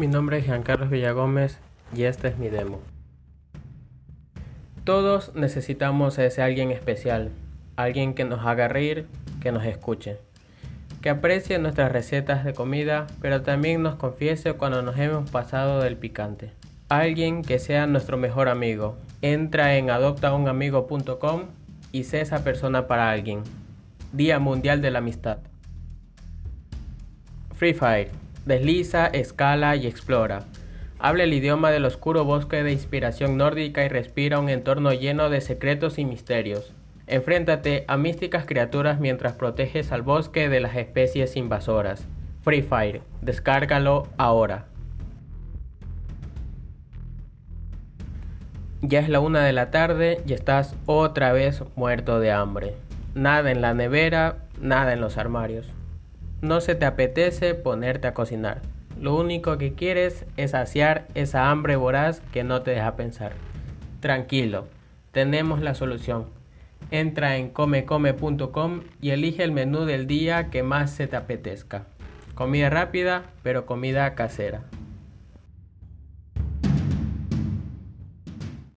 Mi nombre es Giancarlos Villagómez y este es mi demo. Todos necesitamos a ese alguien especial, alguien que nos haga reír, que nos escuche, que aprecie nuestras recetas de comida, pero también nos confiese cuando nos hemos pasado del picante. Alguien que sea nuestro mejor amigo. Entra en adoptaunamigo.com y sé esa persona para alguien. Día Mundial de la Amistad. Free Fire. Desliza, escala y explora. Habla el idioma del oscuro bosque de inspiración nórdica y respira un entorno lleno de secretos y misterios. Enfréntate a místicas criaturas mientras proteges al bosque de las especies invasoras. Free Fire, descárgalo ahora. Ya es la una de la tarde y estás otra vez muerto de hambre. Nada en la nevera, nada en los armarios. No se te apetece ponerte a cocinar. Lo único que quieres es saciar esa hambre voraz que no te deja pensar. Tranquilo, tenemos la solución. Entra en comecome.com y elige el menú del día que más se te apetezca. Comida rápida, pero comida casera.